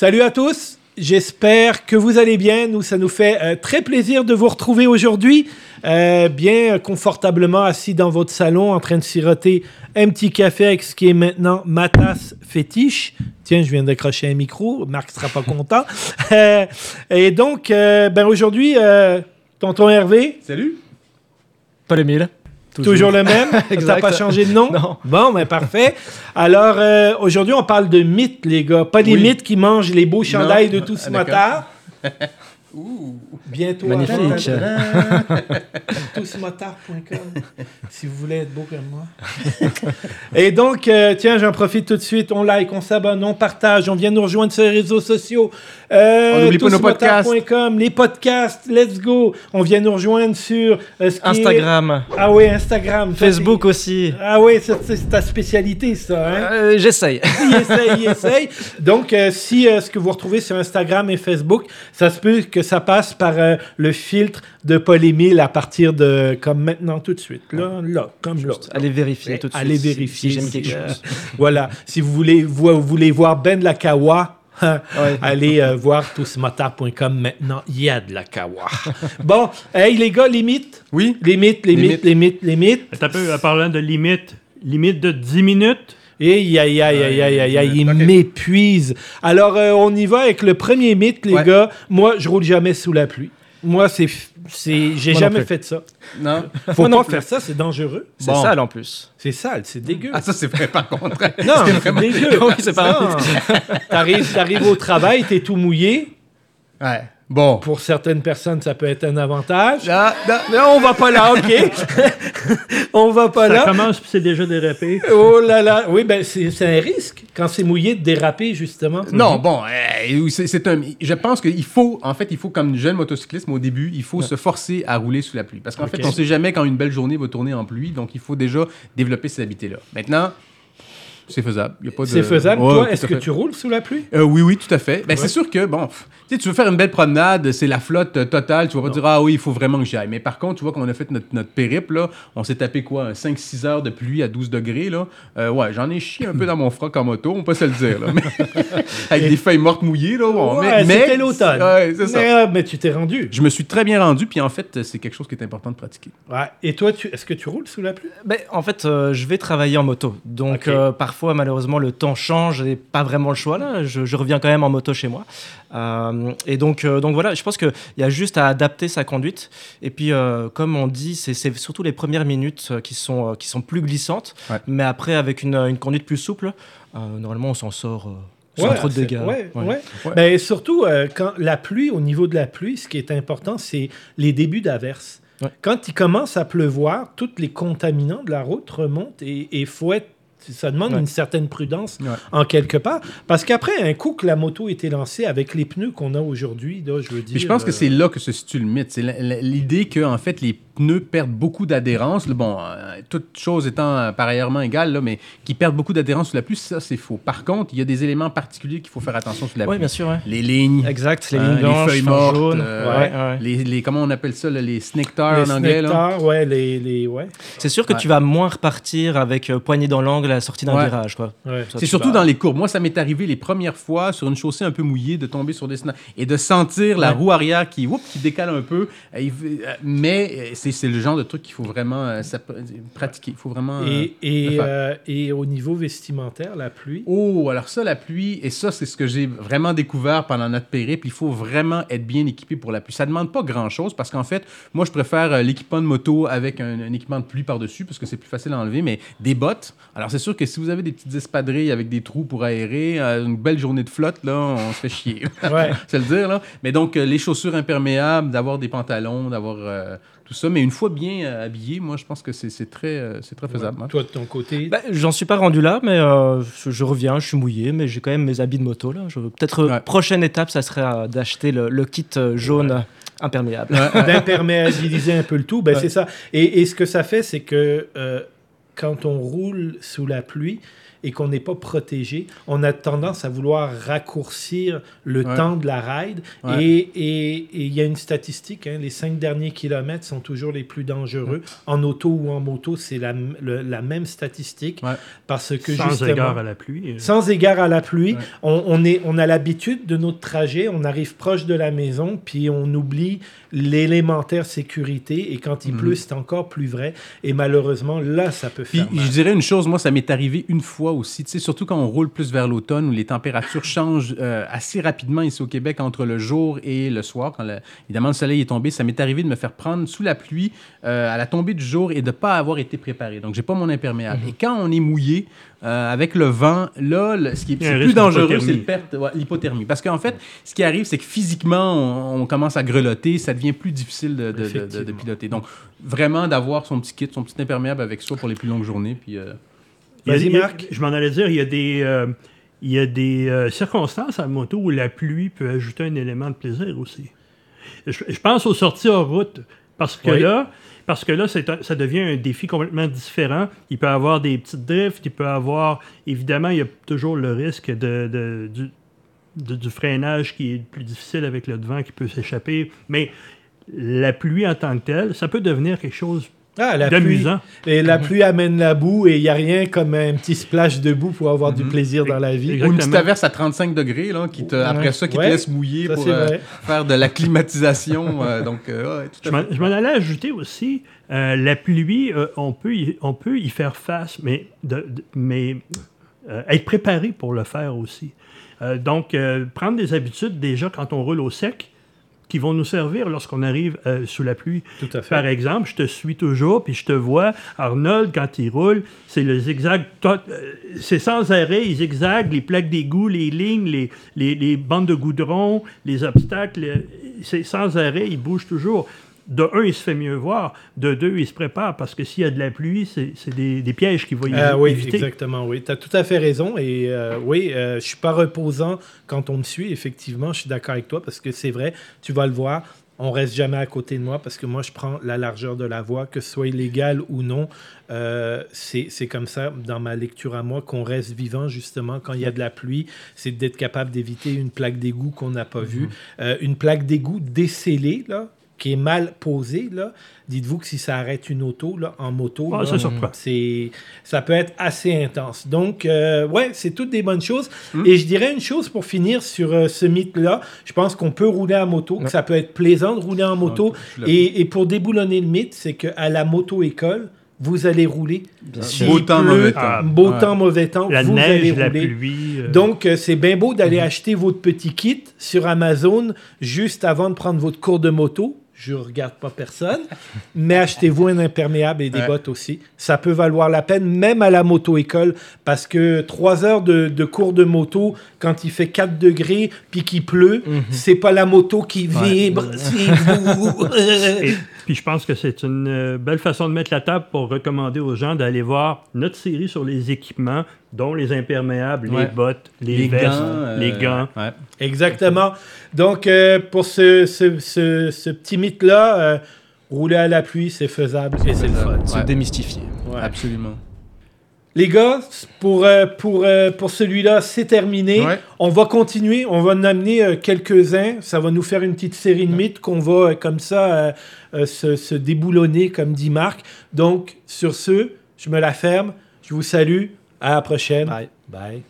Salut à tous. J'espère que vous allez bien. Nous, ça nous fait euh, très plaisir de vous retrouver aujourd'hui, euh, bien confortablement assis dans votre salon, en train de siroter un petit café avec ce qui est maintenant ma tasse fétiche. Tiens, je viens d'accrocher un micro. Marc sera pas content. Euh, et donc, euh, ben aujourd'hui, euh, tonton Hervé, Salut. Paul Émile. Toujours, le même? Ça n'a Exact. pas changé de nom? Non. Bon, ben parfait. Alors, euh, aujourd'hui, on parle de mythes, les gars. Pas des Oui. mythes qui mangent les beaux chandails de Ah, tous ce d'accord. matin. Bientôt. Magnifique. Tousmotard.com si vous voulez être beau comme moi. Et donc, euh, tiens, j'en profite tout de suite. On like, on s'abonne, on partage. On vient nous rejoindre sur les réseaux sociaux. Euh, On n'oublie pas nos tousmotard.com, les podcasts, let's go. On vient nous rejoindre sur euh, ce qui est- Instagram, Ah oui, Instagram. Facebook aussi. Ah oui, c'est ta spécialité, ça. Hein? Euh, J'essaye. il essaye, il essaye. Donc, euh, si euh, ce que vous retrouvez sur Instagram et Facebook, ça se peut que ça passe par euh, le filtre de Paul Émile à partir de, comme maintenant, tout de suite. Là, là, comme là. Allez vérifier tout de suite. Allez vérifier. Si, quelque chose. voilà. Si vous voulez, vous, vous voulez voir Ben de la Kawa, hein, Ouais. allez euh, voir tousmotard.com maintenant. Il y a de la Kawa. bon, hey les gars, les mythes. Oui. Les mythes, les, Les mythes, mythes. les mythes, les mythes. T'as peu, en parlant de limite, limite de 10 minutes. Et aïe, aïe, aïe, aïe, aïe, aïe, aïe, il m'épuise. Alors, euh, on y va avec le premier mythe, les Ouais. gars. Moi, je roule jamais sous la pluie. Moi, c'est, c'est, j'ai Moi non jamais plus. fait ça. Non. Faut non faire ça, c'est dangereux. C'est Bon. sale en plus. C'est sale, c'est dégueu. Ah, ça, c'est vrai, par contre. non, c'est dégueu. Oui, c'est pas Non. T'arrives, t'arrives au travail, t'es tout mouillé. Ouais. Bon. Pour certaines personnes, ça peut être un avantage. Ah, ah, Mais on va pas là, OK? on va pas Ça là. commence puis c'est déjà dérapé. Oh là là. Oui, ben, c'est, un risque quand c'est mouillé de déraper, justement. Non, bon, euh, c'est un. Je pense qu'il faut, en fait, il faut, comme jeune motocycliste, au début, il faut se forcer à rouler sous la pluie. Parce qu'en fait, on ne sait jamais quand une belle journée va tourner en pluie, donc il faut déjà développer ces habiletés-là. Maintenant, c'est faisable. Il y a pas de- C'est faisable. Ouais, Toi, est-ce que fait. tu roules sous la pluie? Euh, oui, oui, tout à fait. Ben, Ouais. C'est sûr que, bon, tu veux faire une belle promenade, c'est la flotte euh, totale, tu vas pas dire, ah oui, il faut vraiment que j'y aille. Mais par contre, tu vois, quand on a fait notre, notre périple, là, on s'est tapé quoi, 5-6 heures de pluie à 12 degrés, là. Euh, ouais, j'en ai chié un peu dans mon froc en moto, on peut se le dire, là. Avec des feuilles mortes mouillées, là. Bon, Ouais, mais, mais- c'était l'automne. Ouais, c'est ça. Mais, mais tu t'es rendu. Je me suis très bien rendu, puis en fait, c'est quelque chose qui est important de pratiquer. Ouais. Et toi, tu... est-ce que tu roules sous la pluie? Ben, en fait, euh, je vais travailler en moto. Donc, euh, parfois, malheureusement, le temps change et pas vraiment le choix. Là. Je, je reviens quand même en moto chez moi. Euh, et donc, euh, donc voilà, je pense qu'il y a juste à adapter sa conduite. Et puis, euh, comme on dit, c'est surtout les premières minutes qui sont, qui sont plus glissantes. Ouais. Mais après, avec une, une conduite plus souple, normalement, on s'en sort sans trop de dégâts. Ouais, Ouais. Mais surtout, quand la pluie, au niveau de la pluie, ce qui est important, c'est les débuts d'averse. Quand il commence à pleuvoir, tous les contaminants de la route remontent et il faut être. Ça demande Ouais. une certaine prudence Ouais. en quelque part. Parce qu'après, un coup que la moto était lancée avec les pneus qu'on a aujourd'hui, je veux dire. Puis je pense que euh, c'est là que se situe le mythe. C'est l'idée que, en fait, les pneus perdent beaucoup d'adhérence. Bon, euh, toute chose étant euh, par ailleurs égale, là, mais qui perdent beaucoup d'adhérence sous la pluie, ça, c'est faux. Par contre, il y a des éléments particuliers qu'il faut faire attention sous la Oui, pluie. bien sûr. ouais. Les lignes, Exact, les euh, lignes blanches, feuilles fin mortes, jaune. euh, Ouais, ouais. Les, les- comment on appelle ça, là, les snake les en anglais. Là? snectars, ouais, les, les, ouais. C'est sûr que Ouais. tu vas moins repartir avec euh, poignée dans l'angle à la sortie d'un Ouais. virage. C'est surtout vas- dans les courbes. Moi, ça m'est arrivé les premières fois sur une chaussée un peu mouillée de tomber sur des sna- et de sentir la roue arrière qui, oups, qui décale un peu. Mais c'est c'est le genre de truc qu'il faut vraiment euh, ça- pratiquer. Il faut vraiment. euh, Et, et, euh, et au niveau vestimentaire, la pluie? Oh, alors ça, la pluie, et ça, c'est ce que j'ai vraiment découvert pendant notre périple. Il faut vraiment être bien équipé pour la pluie. Ça demande pas grand-chose parce qu'en fait, moi, je préfère euh, l'équipement de moto avec un, un équipement de pluie par-dessus parce que c'est plus facile à enlever, mais des bottes. Alors, c'est sûr que si vous avez des petites espadrilles avec des trous pour aérer, euh, une belle journée de flotte, là, on se fait chier. Ouais. c'est le dire, là. Mais donc, euh, les chaussures imperméables, d'avoir des pantalons, d'avoir euh, tout ça. Mais une fois bien euh, habillé, moi, je pense que c'est c'est très, euh, c'est très faisable. hein. Toi, de ton côté? Bah, J'en suis pas rendu là, mais euh, je, je reviens, je suis mouillé, mais j'ai quand même mes habits de moto. là. Peut-être euh, Ouais. prochaine étape, ça serait euh, d'acheter le, le kit euh, jaune euh, imperméable. d'imperméabiliser un peu le tout, ben Ouais. c'est ça. Et, et ce que ça fait, c'est que euh, quand on roule sous la pluie, et qu'on n'est pas protégé, on a tendance à vouloir raccourcir le Ouais. temps de la ride. Ouais. Et il y a une statistique, hein, les cinq derniers kilomètres sont toujours les plus dangereux. En auto ou en moto, c'est la, même statistique. Parce que Sans justement, égard à la pluie. euh, sans égard à la pluie, on, on est, on a l'habitude de notre trajet, on arrive proche de la maison, puis on oublie l'élémentaire sécurité, et quand il Mhm. pleut, c'est encore plus vrai. Et malheureusement, là, ça peut Puis faire mal. je dirais une chose, moi, ça m'est arrivé une fois aussi, surtout quand on roule plus vers l'automne où les températures changent euh, assez rapidement ici au Québec entre le jour et le soir, quand le- évidemment le soleil est tombé. Ça m'est arrivé de me faire prendre sous la pluie euh, à la tombée du jour et de ne pas avoir été préparé. Donc, j'ai pas mon imperméable. Et quand on est mouillé, euh, avec le vent, là, le- ce qui est, plus dangereux, c'est perte, ouais, l'hypothermie. Parce qu'en fait, ce qui arrive, c'est que physiquement, on, on commence à grelotter, ça devient plus difficile de, de- de- de- de Effectivement. piloter. Donc, vraiment d'avoir son petit kit, son petit imperméable avec soi pour les plus longues journées. Puis, euh, Vas-y, Marc. Je m'en allais dire, il y a des, euh, il y a des euh, circonstances à la moto où la pluie peut ajouter un élément de plaisir aussi. Je, je pense aux sorties hors route, parce que Oui. là, parce que là, un- ça devient un défi complètement différent. Il peut y avoir des petites drifts, il peut y avoir, évidemment, il y a toujours le risque de, de- du, de- du freinage qui est plus difficile avec le devant qui peut s'échapper, mais la pluie en tant que telle, ça peut devenir quelque chose Ah, la pluie, et la pluie amène la boue, et il n'y a rien comme un petit splash de boue pour avoir du plaisir dans la vie. Exact. Ou une petite Exactement. averse à 35 degrés, là, qui te, après ça, qui Ouais. te laisse mouiller Ça, pour euh, faire de la climatisation. euh, donc, euh, ouais, tout Je à m'en fait. je m'en allais ajouter aussi, euh, la pluie, euh, on, peut y, on peut y faire face, mais, de- de- mais euh, être préparé pour le faire aussi. Euh, donc, euh, prendre des habitudes déjà quand on roule au sec qui vont nous servir lorsqu'on arrive euh, sous la pluie. Tout à fait. Par exemple, je te suis toujours, puis je te vois, Arnold, quand il roule, c'est le zigzag, euh, c'est sans arrêt, il zigzague, les plaques d'égout, les lignes, les, les, les bandes de goudron, les obstacles, c'est sans arrêt, il bouge toujours. De un, il se fait mieux voir. De deux, il se prépare, parce que s'il y a de la pluie, c'est des, des pièges qu'il va y Ah oui, éviter. exactement, oui. Tu as tout à fait raison. Et euh, oui, euh, je suis pas reposant quand on me suit. Effectivement, je suis d'accord avec toi parce que c'est vrai, tu vas le voir. On reste jamais à côté de moi parce que moi, je prends la largeur de la voie, que ce soit illégal ou non. Euh, c'est c'est comme ça, dans ma lecture à moi, qu'on reste vivant, justement, quand il y a de la pluie. C'est d'être capable d'éviter une plaque d'égout qu'on n'a pas vue. Euh, une plaque d'égout décellée, là, qui est mal posée, là. Dites-vous que si ça arrête une auto, là, en moto, Ah, là, ça surprend. c'est ça peut être assez intense. Donc, euh, ouais, c'est toutes des bonnes choses. Et je dirais une chose pour finir sur euh, ce mythe-là. Je pense qu'on peut rouler en moto, que ça peut être plaisant de rouler en moto. je suis et, et pour déboulonner le mythe, c'est qu'à la moto-école, vous allez rouler. S'il Beau temps, pleut, mauvais temps. Ah, Beau Ouais. temps, mauvais temps, La vous allez neige, la rouler. pluie. euh, Donc, euh, c'est bien beau d'aller acheter votre petit kit sur Amazon juste avant de prendre votre cours de moto. Je regarde pas personne, mais achetez-vous un imperméable et des Ouais. bottes aussi. Ça peut valoir la peine, même à la moto-école, parce que trois heures de, de cours de moto, quand il fait 4 degrés puis qu'il pleut, c'est pas la moto qui vibre, c'est vous. Et puis je pense que c'est une euh, belle façon de mettre la table pour recommander aux gens d'aller voir notre série sur les équipements, dont les imperméables, Ouais. les bottes, les, Les vestes, gants. euh, les gants. ouais. Exactement. Donc, euh, pour ce, ce, ce- ce petit mythe-là, euh, rouler à la pluie, c'est faisable et c'est le fun. Se démystifier. Ouais. Absolument. Les gars, pour, euh, pour, euh, pour celui-là, c'est terminé. Ouais. On va continuer, on va en amener euh, quelques-uns. Ça va nous faire une petite série de mythes qu'on va comme ça se, se déboulonner, comme dit Marc. Donc, sur ce, je me la ferme. Je vous salue. À la prochaine. Bye. Bye.